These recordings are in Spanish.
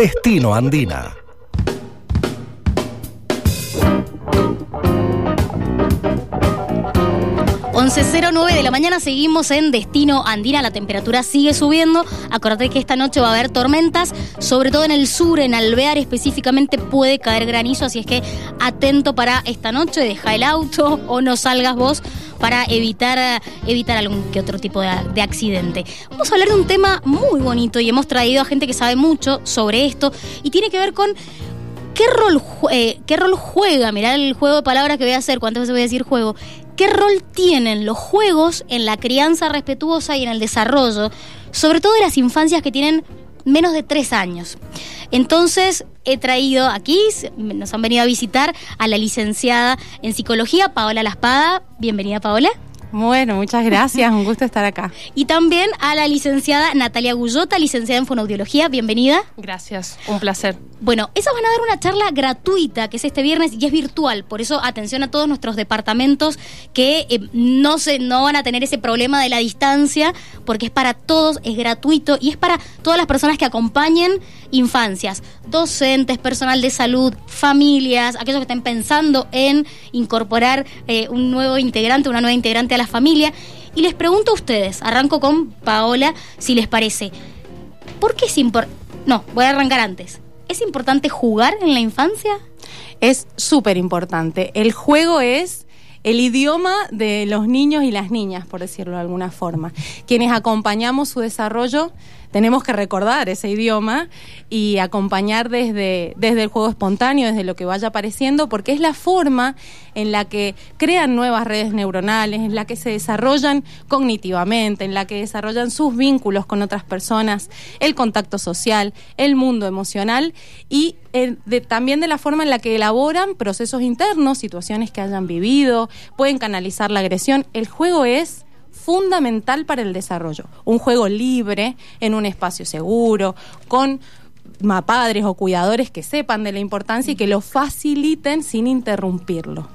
Destino Andina. nueve de la mañana seguimos en Destino Andina, la temperatura sigue subiendo. Acordate que esta noche va a haber tormentas, sobre todo en el sur, en Alvear específicamente puede caer granizo, así es que atento para esta noche, deja el auto o no salgas vos para evitar, evitar algún que otro tipo de, de, accidente. Vamos a hablar de un tema muy bonito y hemos traído a gente que sabe mucho sobre esto y tiene que ver con ¿Qué rol, eh, ¿Qué rol juega? Mirá el juego de palabras que voy a hacer, cuántas veces voy a decir juego. ¿Qué rol tienen los juegos en la crianza respetuosa y en el desarrollo, sobre todo de las infancias que tienen menos de tres años? Entonces, he traído aquí, nos han venido a visitar a la licenciada en psicología, Paola Laspada. Bienvenida, Paola. Bueno, muchas gracias, un gusto estar acá. Y también a la licenciada Natalia Gullota, licenciada en fonoaudiología, bienvenida. Gracias, un placer. Bueno, esas van a dar una charla gratuita que es este viernes y es virtual, por eso atención a todos nuestros departamentos que eh, no, se, no van a tener ese problema de la distancia, porque es para todos, es gratuito y es para todas las personas que acompañen infancias, docentes, personal de salud, familias, aquellos que estén pensando en incorporar eh, un nuevo integrante, una nueva integrante a la familia. Y les pregunto a ustedes, arranco con Paola, si les parece, ¿por qué es importante? No, voy a arrancar antes. ¿Es importante jugar en la infancia? Es súper importante. El juego es el idioma de los niños y las niñas, por decirlo de alguna forma. Quienes acompañamos su desarrollo tenemos que recordar ese idioma y acompañar desde, desde el juego espontáneo, desde lo que vaya apareciendo, porque es la forma en la que crean nuevas redes neuronales, en la que se desarrollan cognitivamente, en la que desarrollan sus vínculos con otras personas, el contacto social, el mundo emocional y eh, también de la forma en la que elaboran procesos internos, situaciones que hayan vivido, pueden canalizar la agresión. El juego es fundamental para el desarrollo. Un juego libre, en un espacio seguro, con padres o cuidadores que sepan de la importancia y que lo faciliten sin interrumpirlo.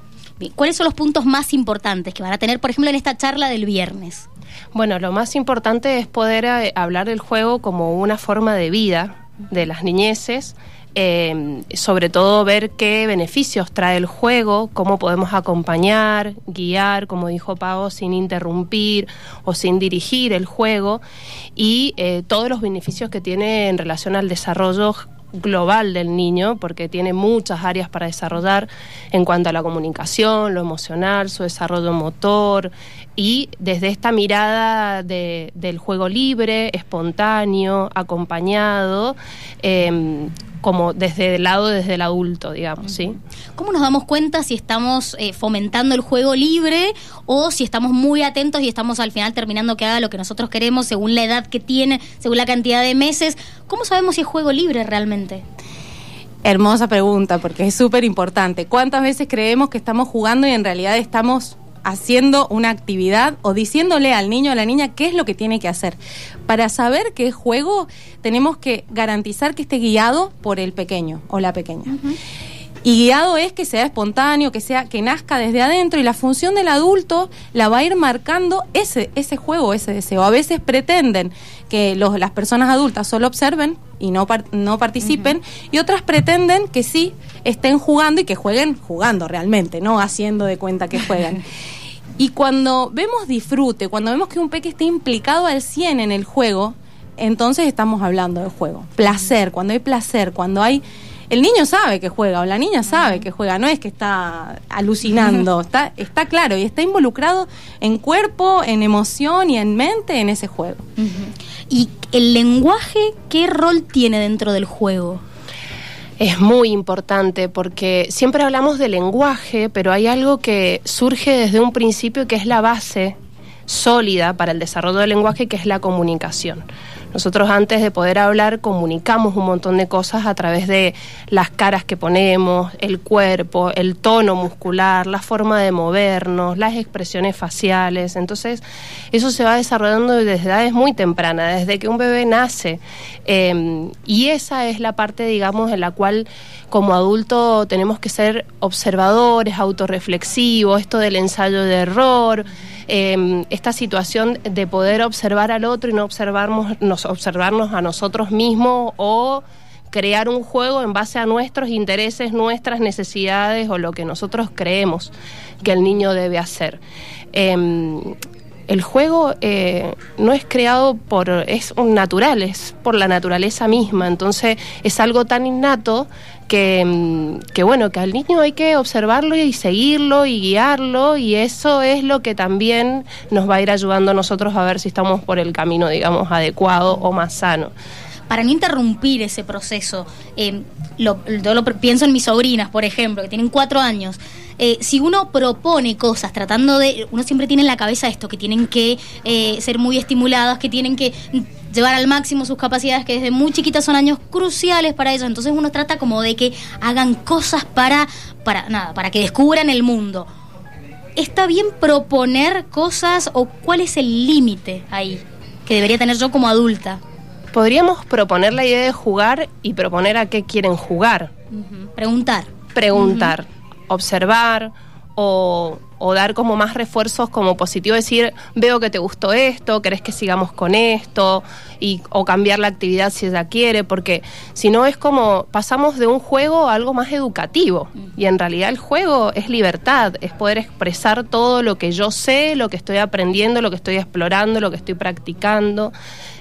¿Cuáles son los puntos más importantes que van a tener, por ejemplo, en esta charla del viernes? Bueno, lo más importante es poder eh, hablar del juego como una forma de vida de las niñeces eh, sobre todo ver qué beneficios trae el juego, cómo podemos acompañar, guiar, como dijo Pau, sin interrumpir o sin dirigir el juego y eh, todos los beneficios que tiene en relación al desarrollo global del niño, porque tiene muchas áreas para desarrollar en cuanto a la comunicación, lo emocional, su desarrollo motor, y desde esta mirada del juego libre, espontáneo, acompañado, eh, como desde el lado, desde el adulto, digamos, ¿sí? ¿Cómo nos damos cuenta si estamos eh, fomentando el juego libre o si estamos muy atentos y estamos al final terminando que haga lo que nosotros queremos según la edad que tiene, según la cantidad de meses? ¿Cómo sabemos si es juego libre realmente? Hermosa pregunta, porque es súper importante. ¿Cuántas veces creemos que estamos jugando y en realidad estamos haciendo una actividad o diciéndole al niño o a la niña qué es lo que tiene que hacer. Para saber qué es juego, tenemos que garantizar que esté guiado por el pequeño o la pequeña. Y guiado es que sea espontáneo, que sea que nazca desde adentro y la función del adulto la va a ir marcando ese ese juego, ese deseo. A veces pretenden que los, las personas adultas solo observen y no, no participen, y otras pretenden que sí estén jugando y que jueguen jugando realmente, no haciendo de cuenta que juegan. Y cuando vemos disfrute, cuando vemos que un peque está implicado al 100 en el juego, entonces estamos hablando de juego. Placer, cuando hay placer, cuando hay... El niño sabe que juega o la niña sabe que juega, no es que está alucinando, está, está claro y está involucrado en cuerpo, en emoción y en mente en ese juego. ¿Y el lenguaje qué rol tiene dentro del juego? es muy importante porque siempre hablamos de lenguaje, pero hay algo que surge desde un principio que es la base sólida para el desarrollo del lenguaje, que es la comunicación. Nosotros antes de poder hablar comunicamos un montón de cosas a través de las caras que ponemos, el cuerpo, el tono muscular, la forma de movernos, las expresiones faciales. Entonces, eso se va desarrollando desde edades muy tempranas, desde que un bebé nace. Em, y esa es la parte, digamos, en la cual como adulto tenemos que ser observadores, autorreflexivos, esto del ensayo de error. Em, esta situación de poder observar al otro y no observarnos, nos, observarnos a nosotros mismos o crear un juego en base a nuestros intereses, nuestras necesidades o lo que nosotros creemos que el niño debe hacer. Em, el juego eh, no es creado por, es un natural, es por la naturaleza misma, entonces es algo tan innato que, mm, que, bueno, que al niño hay que observarlo y seguirlo y guiarlo y eso es lo que también nos va a ir ayudando a nosotros a ver si estamos por el camino, digamos, adecuado o más sano para no interrumpir ese proceso, eh, lo, yo lo pienso en mis sobrinas, por ejemplo, que tienen cuatro años. Eh, si uno propone cosas tratando de, uno siempre tiene en la cabeza esto, que tienen que eh, ser muy estimuladas, que tienen que llevar al máximo sus capacidades, que desde muy chiquitas son años cruciales para ellos. Entonces uno trata como de que hagan cosas para, para nada, para que descubran el mundo. ¿Está bien proponer cosas o cuál es el límite ahí que debería tener yo como adulta? Podríamos proponer la idea de jugar y proponer a qué quieren jugar. Preguntar. Preguntar observar o, dar como más refuerzos como positivo, decir, veo que te gustó esto, querés que sigamos con esto, y, o cambiar la actividad si ella quiere, porque si no es como pasamos de un juego a algo más educativo, y en realidad el juego es libertad, es poder expresar todo lo que yo sé, lo que estoy aprendiendo, lo que estoy explorando, lo que estoy practicando.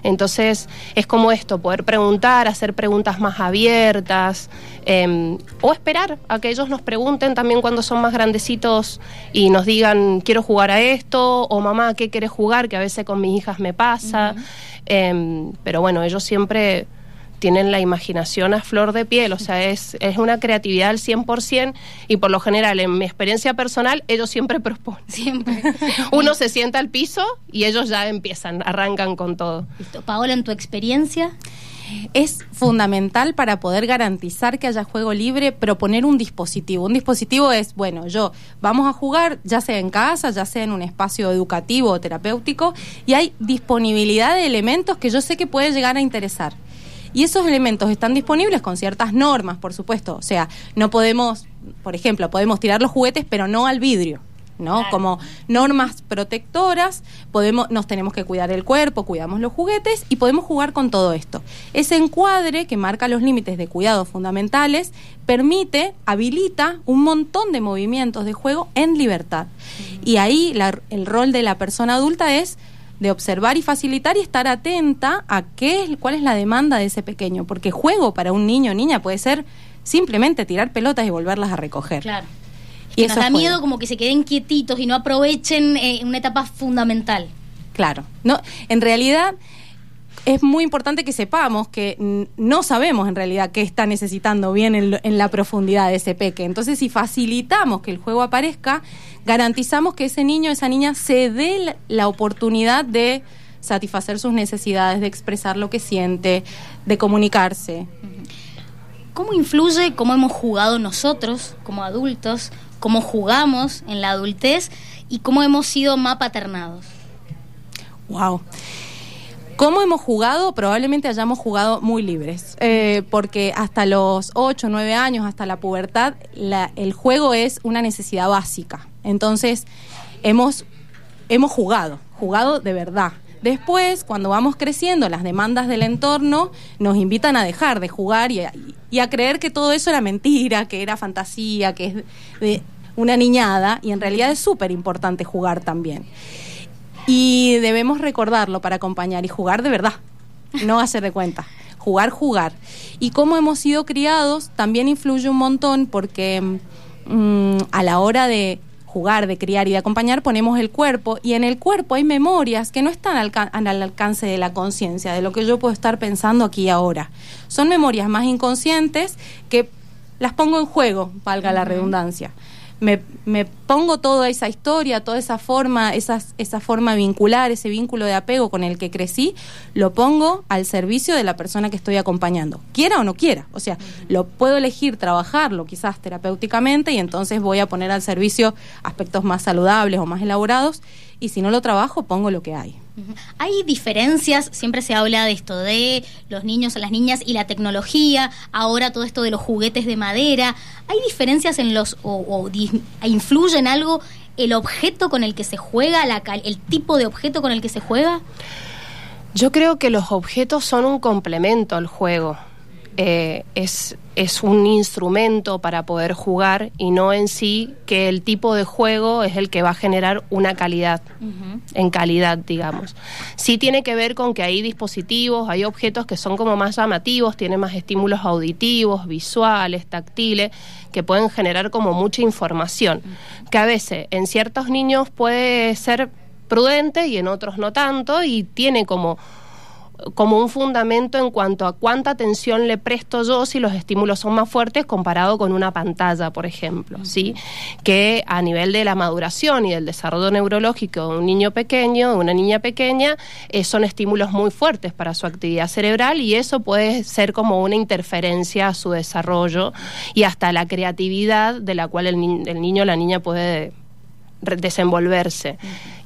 Entonces es como esto, poder preguntar, hacer preguntas más abiertas em, o esperar a que ellos nos pregunten también cuando son más grandecitos y nos digan quiero jugar a esto o mamá, ¿qué quieres jugar? Que a veces con mis hijas me pasa. Em, pero bueno, ellos siempre tienen la imaginación a flor de piel, o sea, es, es una creatividad al 100% y por lo general, en mi experiencia personal, ellos siempre proponen. Siempre. Uno se sienta al piso y ellos ya empiezan, arrancan con todo. Listo. Paola, en tu experiencia es fundamental para poder garantizar que haya juego libre proponer un dispositivo. Un dispositivo es, bueno, yo vamos a jugar ya sea en casa, ya sea en un espacio educativo o terapéutico y hay disponibilidad de elementos que yo sé que puede llegar a interesar. Y esos elementos están disponibles con ciertas normas, por supuesto. O sea, no podemos, por ejemplo, podemos tirar los juguetes, pero no al vidrio. ¿No? Como normas protectoras, podemos, nos tenemos que cuidar el cuerpo, cuidamos los juguetes y podemos jugar con todo esto. Ese encuadre que marca los límites de cuidados fundamentales permite, habilita un montón de movimientos de juego en libertad. Y ahí el rol de la persona adulta es de observar y facilitar y estar atenta a qué cuál es la demanda de ese pequeño, porque juego para un niño o niña puede ser simplemente tirar pelotas y volverlas a recoger. Claro. Y nos da miedo como que se queden quietitos y no aprovechen eh, una etapa fundamental. Claro. No, en realidad es muy importante que sepamos que no sabemos en realidad qué está necesitando bien en, la profundidad de ese peque. Entonces, si facilitamos que el juego aparezca, garantizamos que ese niño, esa niña, se dé la, oportunidad de satisfacer sus necesidades, de expresar lo que siente, de comunicarse. ¿Cómo influye cómo hemos jugado nosotros como adultos, cómo jugamos en la adultez y cómo hemos sido más paternados? Wow. ¿Cómo hemos jugado? Probablemente hayamos jugado muy libres, eh, porque hasta los 8, 9 años, hasta la pubertad, el juego es una necesidad básica. Entonces, hemos, hemos jugado, jugado de verdad. Después, cuando vamos creciendo, las demandas del entorno nos invitan a dejar de jugar y a, creer que todo eso era mentira, que era fantasía, que es una niñada, y en realidad es súper importante jugar también. Y debemos recordarlo para acompañar y jugar de verdad, no hacer de cuenta. Jugar, jugar. Y cómo hemos sido criados también influye un montón porque mm, a la hora de jugar, de criar y de acompañar ponemos el cuerpo y en el cuerpo hay memorias que no están al, al alcance de la conciencia, de lo que yo puedo estar pensando aquí y ahora. Son memorias más inconscientes que las pongo en juego, valga la redundancia me, me pongo toda esa historia, toda esa forma, esas, esa forma vincular, ese vínculo de apego con el que crecí, lo pongo al servicio de la persona que estoy acompañando, quiera o no quiera. O sea, lo puedo elegir trabajarlo quizás terapéuticamente y entonces voy a poner al servicio aspectos más saludables o más elaborados y si no lo trabajo pongo lo que hay. Hay diferencias, siempre se habla de esto, de los niños, las niñas y la tecnología, ahora todo esto de los juguetes de madera. ¿Hay diferencias en los, o, influye en algo el objeto con el que se juega, la, el tipo de objeto con el que se juega? Yo creo que los objetos son un complemento al juego. eh, es, es un instrumento para poder jugar y no en sí que el tipo de juego es el que va a generar una calidad, en calidad, digamos. Sí tiene que ver con que hay dispositivos, hay objetos que son como más llamativos, tienen más estímulos auditivos, visuales, táctiles, que pueden generar como mucha información, que a veces en ciertos niños puede ser prudente y en otros no tanto y tiene como como un fundamento en cuanto a cuánta atención le presto yo si los estímulos son más fuertes comparado con una pantalla, por ejemplo, ¿sí? Que a nivel de la maduración y del desarrollo neurológico de un niño pequeño, de una niña pequeña, eh, son estímulos muy fuertes para su actividad cerebral y eso puede ser como una interferencia a su desarrollo y hasta la creatividad de la cual el, el niño o la niña puede desenvolverse.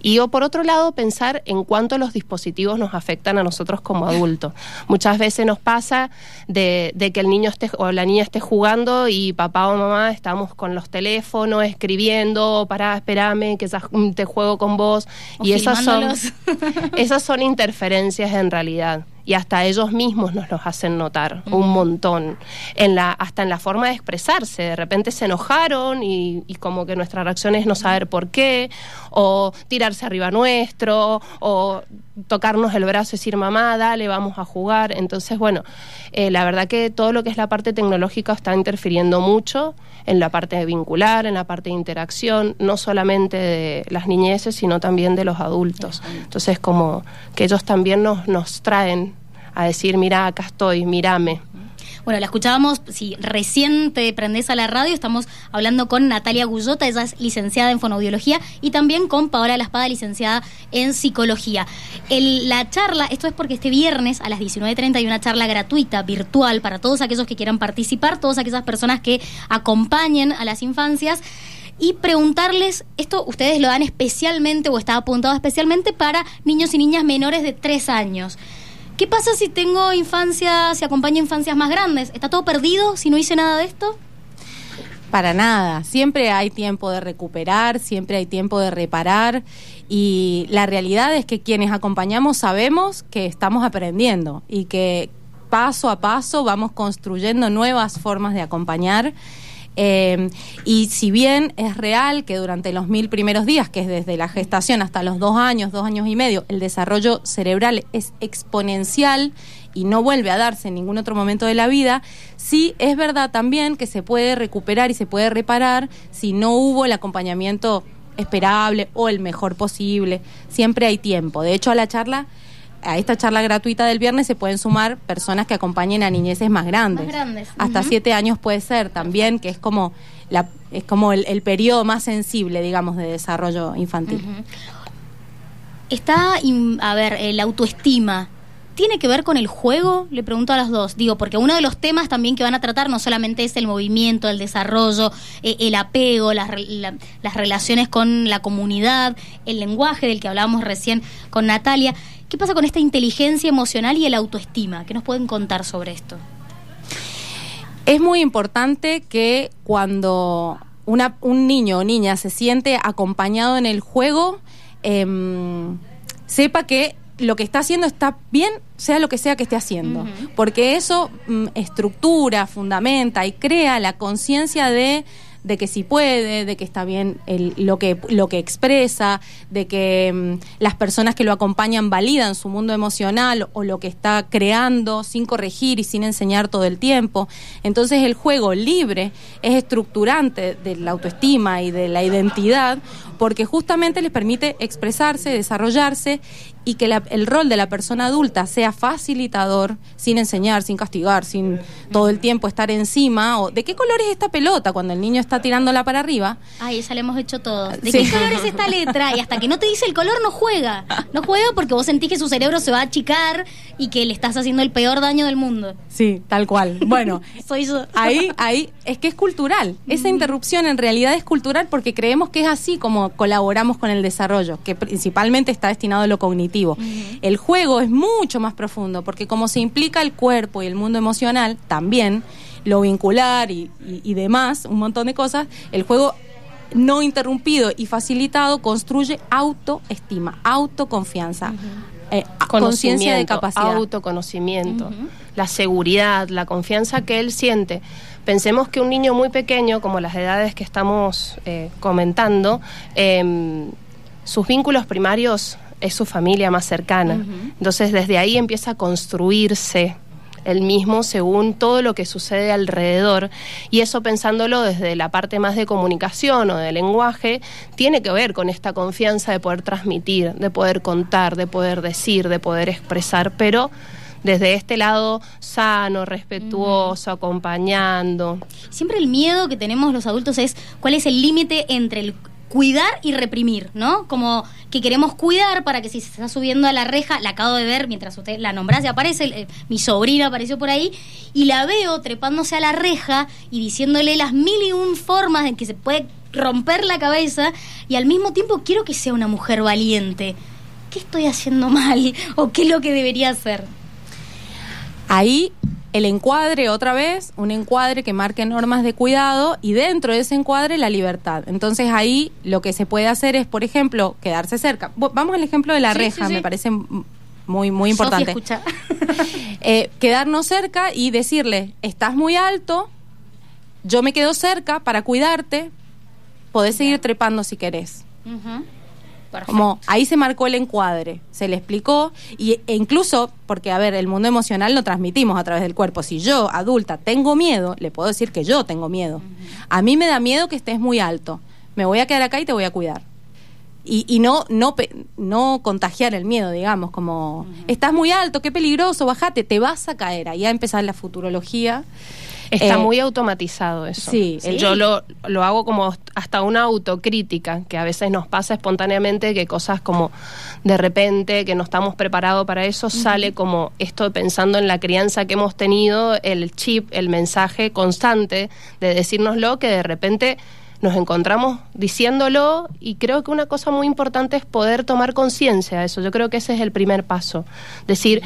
Y o por otro lado, pensar en cuánto los dispositivos nos afectan a nosotros como adultos. Muchas veces nos pasa de, que el niño esté o la niña esté jugando y papá o mamá estamos con los teléfonos escribiendo, para, espérame, que te juego con vos. y esas son, esas son interferencias en realidad y hasta ellos mismos nos los hacen notar un montón, en la, hasta en la forma de expresarse. De repente se enojaron y, como que nuestra reacción es no saber por qué, o tirarse arriba nuestro, o tocarnos el brazo y decir, mamá, dale, vamos a jugar. Entonces, bueno, eh, la verdad que todo lo que es la parte tecnológica está interfiriendo mucho en la parte de vincular, en la parte de interacción, no solamente de las niñeces, sino también de los adultos. Entonces, como que ellos también nos, nos traen a decir, mira, acá estoy, mírame. Bueno, la escuchábamos, si recién te prendés a la radio, estamos hablando con Natalia Gullota, ella es licenciada en fonoaudiología, y también con Paola Laspada, licenciada en psicología. la charla, esto es porque este viernes a las 19.30 hay una charla gratuita, virtual, para todos aquellos que quieran participar, todas aquellas personas que acompañen a las infancias y preguntarles, esto ustedes lo dan especialmente o está apuntado especialmente para niños y niñas menores de 3 años. ¿Qué pasa si tengo infancia, si acompaño infancias más grandes? ¿Está todo perdido si no hice nada de esto? Para nada, siempre hay tiempo de recuperar, siempre hay tiempo de reparar y la realidad es que quienes acompañamos sabemos que estamos aprendiendo y que paso a paso vamos construyendo nuevas formas de acompañar eh, y si bien es real que durante los mil primeros días, que es desde la gestación hasta los dos años, dos años y medio, el desarrollo cerebral es exponencial y no vuelve a darse en ningún otro momento de la vida, sí es verdad también que se puede recuperar y se puede reparar si no hubo el acompañamiento esperable o el mejor posible. Siempre hay tiempo. De hecho, a la charla a esta charla gratuita del viernes se pueden sumar personas que acompañen a niñeces más grandes. Más grandes. Hasta siete años puede ser también, que es como, la, es como el, periodo más sensible, digamos, de desarrollo infantil. Está, a ver, la autoestima. ¿Tiene que ver con el juego? Le pregunto a las dos. Digo, porque uno de los temas también que van a tratar no solamente es el movimiento, el desarrollo, eh, el apego, las, las relaciones con la comunidad, el lenguaje del que hablábamos recién con Natalia. ¿Qué pasa con esta inteligencia emocional y el autoestima? ¿Qué nos pueden contar sobre esto? Es muy importante que cuando una, un niño o niña se siente acompañado en el juego, em, sepa que lo que está haciendo está bien, sea lo que sea que esté haciendo, porque eso mm, estructura, fundamenta y crea la conciencia de de que sí puede, de que está bien lo, que, lo que expresa, de que mm, las personas que lo acompañan validan su mundo emocional o lo que está creando sin corregir y sin enseñar todo el tiempo. Entonces el juego libre es estructurante de la autoestima y de la identidad porque justamente les permite expresarse, desarrollarse y que el rol de la persona adulta sea facilitador, sin enseñar, sin castigar, sin todo el tiempo estar encima, o de qué color es esta pelota cuando el niño está tirándola para arriba. Ay, esa le hemos hecho todos. ¿De qué color es esta letra? Y hasta que no te dice el color no juega. No juega porque vos sentís que su cerebro se va a achicar y que le estás haciendo el peor daño del mundo. Sí, tal cual. Bueno, soy yo. Ahí, ahí es que es cultural. Esa interrupción en realidad es cultural porque creemos que es así como colaboramos con el desarrollo, que principalmente está destinado a lo cognitivo. El juego es mucho más profundo porque como se implica el cuerpo y el mundo emocional, también lo vincular y, demás, un montón de cosas, el juego no interrumpido y facilitado construye autoestima, autoconfianza. eh, conciencia de capacidad. Autoconocimiento, la seguridad, la confianza que él siente. Pensemos que un niño muy pequeño, como las edades que estamos eh, comentando, em, sus vínculos primarios es su familia más cercana. Entonces desde ahí empieza a construirse el mismo según todo lo que sucede alrededor. Y eso pensándolo desde la parte más de comunicación o de lenguaje, tiene que ver con esta confianza de poder transmitir, de poder contar, de poder decir, de poder expresar, pero desde este lado sano, respetuoso, acompañando. Siempre el miedo que tenemos los adultos es cuál es el límite entre el cuidar y reprimir, ¿no? Como que queremos cuidar para que si se está subiendo a la reja, la acabo de ver mientras usted la nombrase, aparece, eh, mi sobrina apareció por ahí, y la veo trepándose a la reja y diciéndole las mil y un formas en que se puede romper la cabeza, y al mismo tiempo quiero que sea una mujer valiente. ¿Qué estoy haciendo mal? ¿O qué es lo que debería hacer? Ahí el encuadre otra vez, un encuadre que marque normas de cuidado y dentro de ese encuadre la libertad. Entonces ahí lo que se puede hacer es, por ejemplo, quedarse cerca. Vamos al ejemplo de la reja, me parece muy muy importante. eh, quedarnos cerca y decirle, estás muy alto, yo me quedo cerca para cuidarte, podés seguir trepando si querés. Como ahí se marcó el encuadre, se le explicó y, e incluso, porque a ver, el mundo emocional lo transmitimos a través del cuerpo. Si yo, adulta, tengo miedo, le puedo decir que yo tengo miedo. A mí me da miedo que estés muy alto. Me voy a quedar acá y te voy a cuidar. Y, y no, no, no contagiar el miedo, digamos, como estás muy alto, qué peligroso, bájate, te vas a caer. Ahí a empezar la futurología. Está eh, muy automatizado eso. Sí, Yo lo, lo hago como hasta una autocrítica, que a veces nos pasa espontáneamente que cosas como de repente, que no estamos preparados para eso, sale como esto pensando en la crianza que hemos tenido, el chip, el mensaje constante de decírnoslo que de repente nos encontramos diciéndolo y creo que una cosa muy importante es poder tomar conciencia de eso. Yo creo que ese es el primer paso. Decir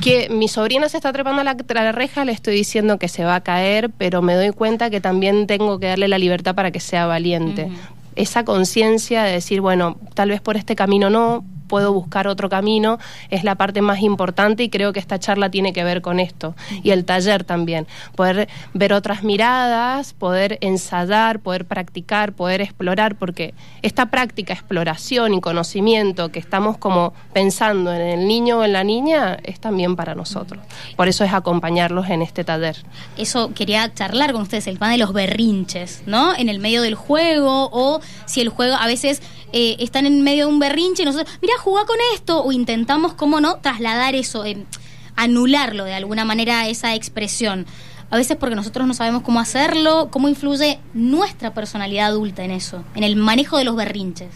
que mi sobrina se está trepando a la, reja, le estoy diciendo que se va a caer, pero me doy cuenta que también tengo que darle la libertad para que sea valiente. Esa conciencia de decir, bueno, tal vez por este camino no, puedo buscar otro camino, es la parte más importante y creo que esta charla tiene que ver con esto. Y el taller también, poder ver otras miradas, poder ensayar, poder practicar, poder explorar, porque esta práctica, exploración y conocimiento que estamos como pensando en el niño o en la niña es también para nosotros. Por eso es acompañarlos en este taller. Eso quería charlar con ustedes, el pan de los berrinches, ¿no? En el medio del juego o si el juego a veces eh, están en medio de un berrinche y nosotros, mira, jugá con esto, o intentamos, ¿cómo no?, trasladar eso, anularlo de alguna manera, esa expresión. A veces porque nosotros no sabemos cómo hacerlo, cómo influye nuestra personalidad adulta en eso, en el manejo de los berrinches.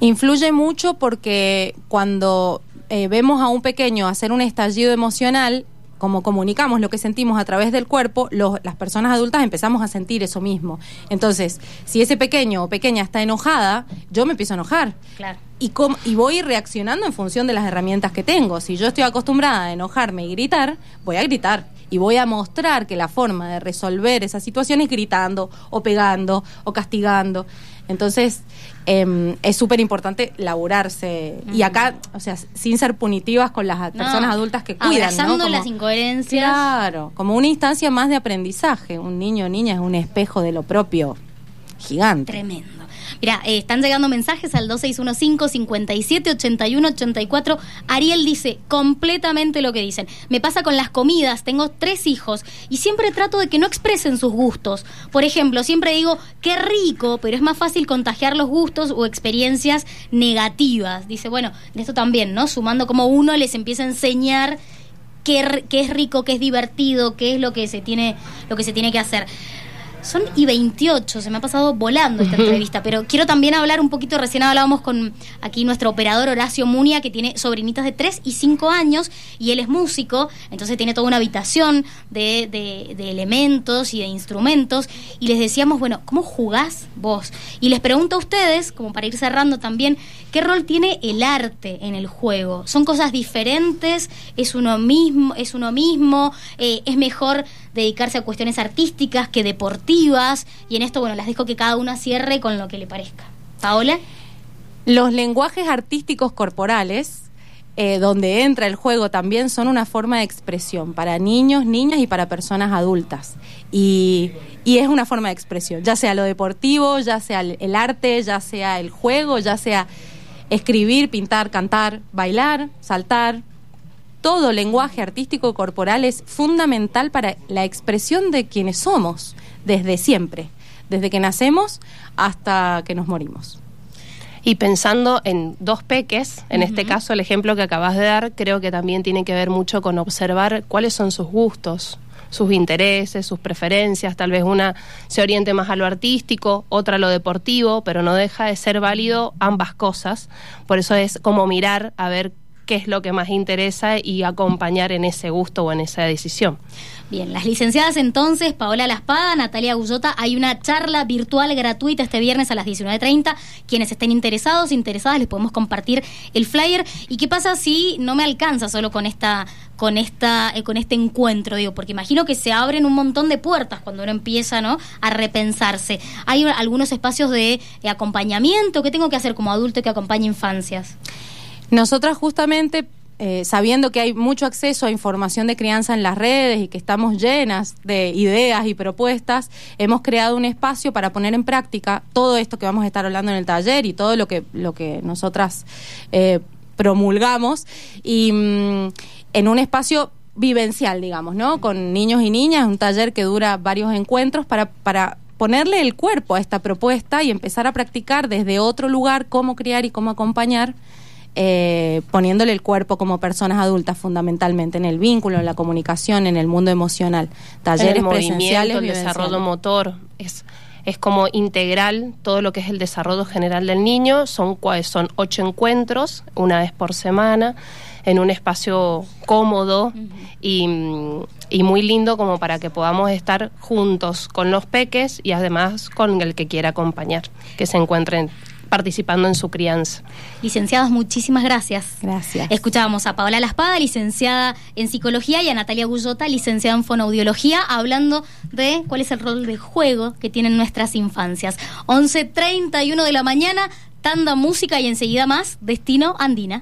Influye mucho porque cuando eh, vemos a un pequeño hacer un estallido emocional, como comunicamos lo que sentimos a través del cuerpo, las personas adultas empezamos a sentir eso mismo. Entonces, si ese pequeño o pequeña está enojada, yo me empiezo a enojar. Claro. Y, y voy reaccionando en función de las herramientas que tengo. Si yo estoy acostumbrada a enojarme y gritar, voy a gritar. Y voy a mostrar que la forma de resolver esa situación es gritando, o pegando, o castigando. Entonces, em, es súper importante laburarse. Y acá, o sea, sin ser punitivas con las personas adultas que cuidan. Abrazando las incoherencias. Claro, como una instancia más de aprendizaje. Un niño o niña es un espejo de lo propio gigante. Tremendo. Mira, eh, están llegando mensajes al 2615-578184. Ariel dice completamente lo que dicen. Me pasa con las comidas, tengo tres hijos y siempre trato de que no expresen sus gustos. Por ejemplo, siempre digo, qué rico, pero es más fácil contagiar los gustos o experiencias negativas. Dice, bueno, esto también, ¿no? Sumando como uno les empieza a enseñar qué, qué es rico, qué es divertido, qué es lo que se tiene, lo que se tiene que hacer. Son y 28, se me ha pasado volando esta entrevista, pero quiero también hablar un poquito, recién hablábamos con aquí nuestro operador Horacio Munia, que tiene sobrinitas de 3 y 5 años, y él es músico, entonces tiene toda una habitación de, de, elementos y de instrumentos, y les decíamos, bueno, ¿cómo jugás vos? Y les pregunto a ustedes, como para ir cerrando también, ¿qué rol tiene el arte en el juego? ¿Son cosas diferentes? ¿Es uno mismo? ¿Es uno mismo? Eh, ¿Es mejor dedicarse a cuestiones artísticas que deportivas. Y en esto, bueno, las dejo que cada una cierre con lo que le parezca. Paola. Los lenguajes artísticos corporales eh, donde entra el juego también son una forma de expresión para niños, niñas y para personas adultas. Y, y es una forma de expresión, ya sea lo deportivo, ya sea el arte, ya sea el juego, ya sea escribir, pintar, cantar, bailar, saltar. Todo lenguaje artístico corporal es fundamental para la expresión de quienes somos desde siempre, desde que nacemos hasta que nos morimos. Y pensando en dos peques, en este caso el ejemplo que acabas de dar, creo que también tiene que ver mucho con observar cuáles son sus gustos, sus intereses, sus preferencias. Tal vez una se oriente más a lo artístico, otra a lo deportivo, pero no deja de ser válido ambas cosas. Por eso es como mirar a ver qué es lo que más interesa y acompañar en ese gusto o en esa decisión. Bien, las licenciadas entonces, Paola Laspada, Natalia Gullota, hay una charla virtual gratuita este viernes a las 19.30. Quienes estén interesados, interesadas, les podemos compartir el flyer. ¿Y qué pasa si no me alcanza solo con esta con esta eh, con este encuentro digo porque imagino que se abren un montón de puertas cuando uno empieza no a repensarse hay algunos espacios de, de acompañamiento qué tengo que hacer como adulto que acompañe infancias nosotras justamente eh, sabiendo que hay mucho acceso a información de crianza en las redes y que estamos llenas de ideas y propuestas, hemos creado un espacio para poner en práctica todo esto que vamos a estar hablando en el taller y todo lo que, lo que nosotras eh, promulgamos y mm, en un espacio vivencial, digamos, ¿no? Con niños y niñas, un taller que dura varios encuentros para, para ponerle el cuerpo a esta propuesta y empezar a practicar desde otro lugar cómo criar y cómo acompañar eh, poniéndole el cuerpo como personas adultas fundamentalmente en el vínculo, en la comunicación, en el mundo emocional. Talleres presenciales, el desarrollo motor es es como integral todo lo que es el desarrollo general del niño. Son son ocho encuentros una vez por semana en un espacio cómodo y, y, muy lindo como para que podamos estar juntos con los peques y además con el que quiera acompañar, que se encuentren participando en su crianza. Licenciadas, muchísimas gracias. Gracias. Escuchábamos a Paola Laspada, licenciada en psicología, y a Natalia Gullota, licenciada en fonoaudiología, hablando de cuál es el rol de juego que tienen nuestras infancias. 11.31 de la mañana, tanda música y enseguida más, Destino Andina.